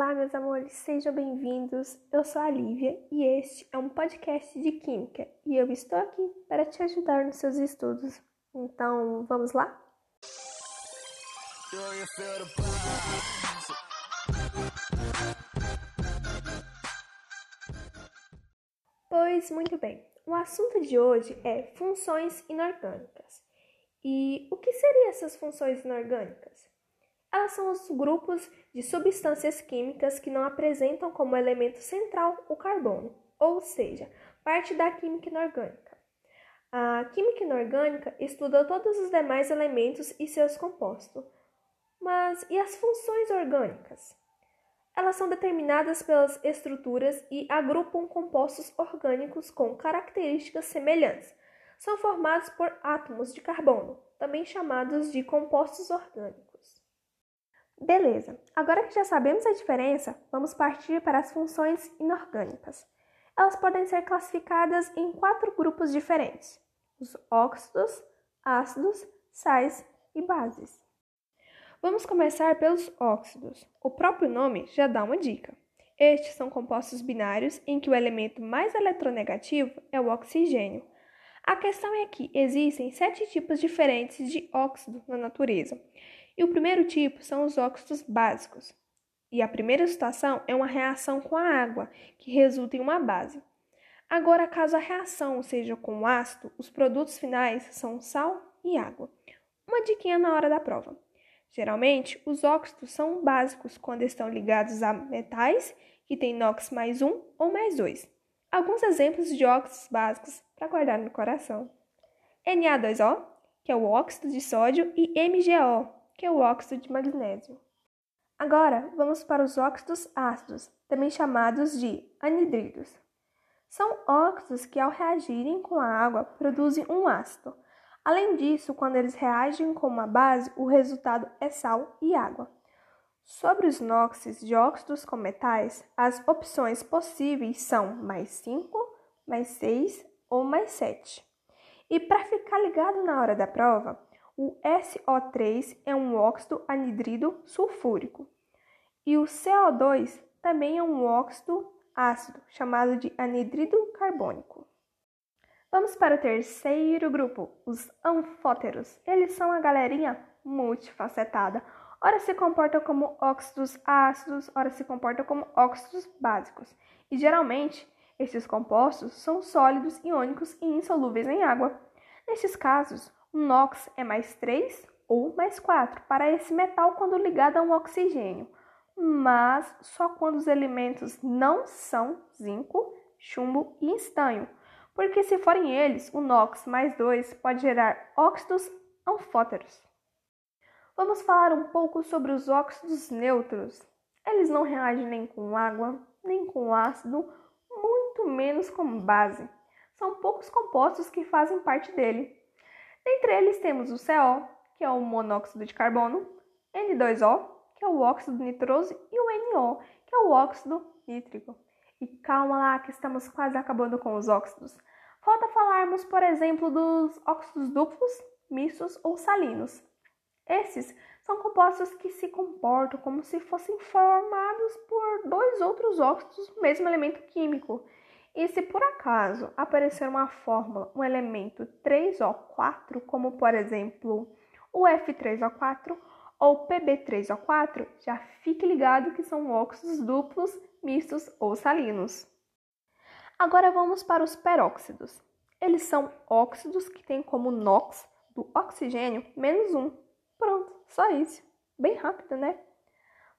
Olá, meus amores, sejam bem-vindos. Eu sou a Lívia e este é um podcast de Química e eu estou aqui para te ajudar nos seus estudos. Então, vamos lá? Pois muito bem, o assunto de hoje é funções inorgânicas. E o que seriam essas funções inorgânicas? Elas são os grupos de substâncias químicas que não apresentam como elemento central o carbono, ou seja, parte da química inorgânica. A química inorgânica estuda todos os demais elementos e seus compostos. Mas e as funções orgânicas? Elas são determinadas pelas estruturas e agrupam compostos orgânicos com características semelhantes. São formados por átomos de carbono, também chamados de compostos orgânicos. Beleza, agora que já sabemos a diferença, vamos partir para as funções inorgânicas. Elas podem ser classificadas em quatro grupos diferentes: os óxidos, ácidos, sais e bases. Vamos começar pelos óxidos. O próprio nome já dá uma dica. Estes são compostos binários em que o elemento mais eletronegativo é o oxigênio. A questão é que existem sete tipos diferentes de óxido na natureza e o primeiro tipo são os óxidos básicos. E a primeira situação é uma reação com a água, que resulta em uma base. Agora, caso a reação seja com ácido, os produtos finais são sal e água. Uma diquinha na hora da prova. Geralmente, os óxidos são básicos quando estão ligados a metais que têm NOx mais um ou mais dois. Alguns exemplos de óxidos básicos para guardar no coração. Na2O, que é o óxido de sódio, e MgO, que é o óxido de magnésio. Agora, vamos para os óxidos ácidos, também chamados de anidridos. São óxidos que, ao reagirem com a água, produzem um ácido. Além disso, quando eles reagem com uma base, o resultado é sal e água. Sobre os NOxes de óxidos com metais, as opções possíveis são mais 5, mais 6 ou mais 7. E para ficar ligado na hora da prova, o SO3 é um óxido anidrido sulfúrico e o CO2 também é um óxido ácido chamado de anidrido carbônico. Vamos para o terceiro grupo, os anfóteros. Eles são a galerinha multifacetada. Ora se comportam como óxidos ácidos, ora se comportam como óxidos básicos. E geralmente, esses compostos são sólidos, iônicos e insolúveis em água. Nesses casos, NOx é mais 3 ou mais 4 para esse metal quando ligado a um oxigênio, mas só quando os elementos não são zinco, chumbo e estanho, porque se forem eles, o NOx mais 2 pode gerar óxidos anfóteros. Vamos falar um pouco sobre os óxidos neutros. Eles não reagem nem com água, nem com ácido, muito menos com base. São poucos compostos que fazem parte dele. Dentre eles temos o CO, que é o monóxido de carbono, N2O, que é o óxido nitroso, e o NO, que é o óxido nítrico. E calma lá que estamos quase acabando com os óxidos. Falta falarmos, por exemplo, dos óxidos duplos, mistos ou salinos. Esses são compostos que se comportam como se fossem formados por dois outros óxidos do mesmo elemento químico e se por acaso aparecer uma fórmula, um elemento 3O4, como por exemplo o F3O4 ou PB3O4, já fique ligado que são óxidos duplos, mistos ou salinos. Agora vamos para os peróxidos. Eles são óxidos que têm como NOx do oxigênio menos um. Pronto, só isso. Bem rápido, né?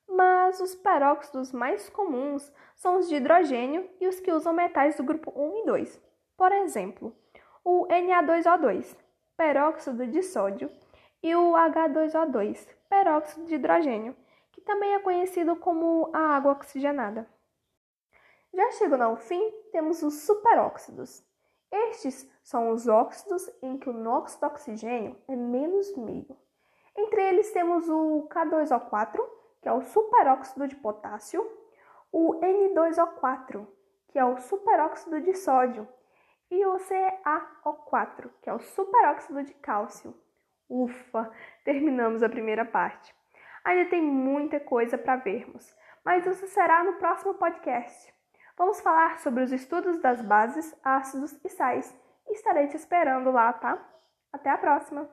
Mas os peróxidos mais comuns são os de hidrogênio e os que usam metais do grupo 1 e 2. Por exemplo, o Na2O2, peróxido de sódio, e o H2O2, peróxido de hidrogênio, que também é conhecido como a água oxigenada. Já chegando ao fim, temos os superóxidos. Estes são os óxidos em que o NOx do oxigênio é menos meio. Entre eles temos o K2O4, que é o superóxido de potássio, o N2O4, que é o superóxido de sódio, e o CaO4, que é o superóxido de cálcio. Ufa, terminamos a primeira parte. Ainda tem muita coisa para vermos, mas isso será no próximo podcast. Vamos falar sobre os estudos das bases, ácidos e sais. Estarei te esperando lá, tá? Até a próxima!